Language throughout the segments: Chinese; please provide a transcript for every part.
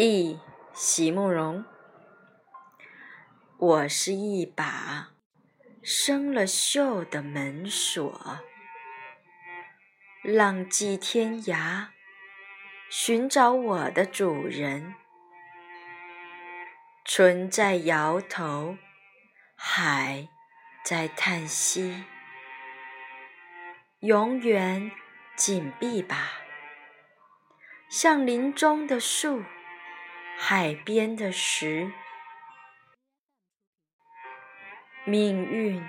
忆席慕容，我是一把生了锈的门锁，浪迹天涯，寻找我的主人。春在摇头，海在叹息，永远紧闭吧，像林中的树。海边的石，命运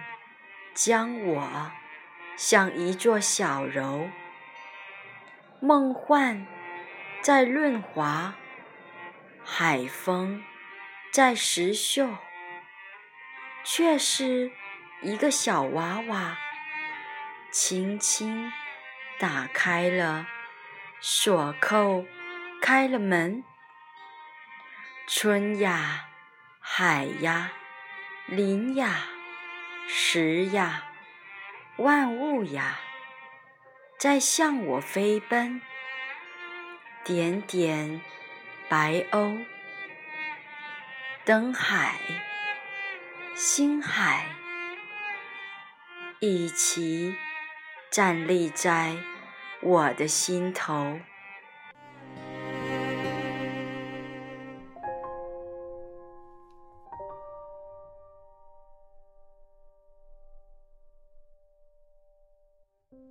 将我像一座小楼，梦幻在润滑，海风在石秀，却是一个小娃娃，轻轻打开了锁扣，开了门。春呀，海呀，林呀，石呀，万物呀，在向我飞奔。点点白鸥，灯海，星海，一起站立在我的心头。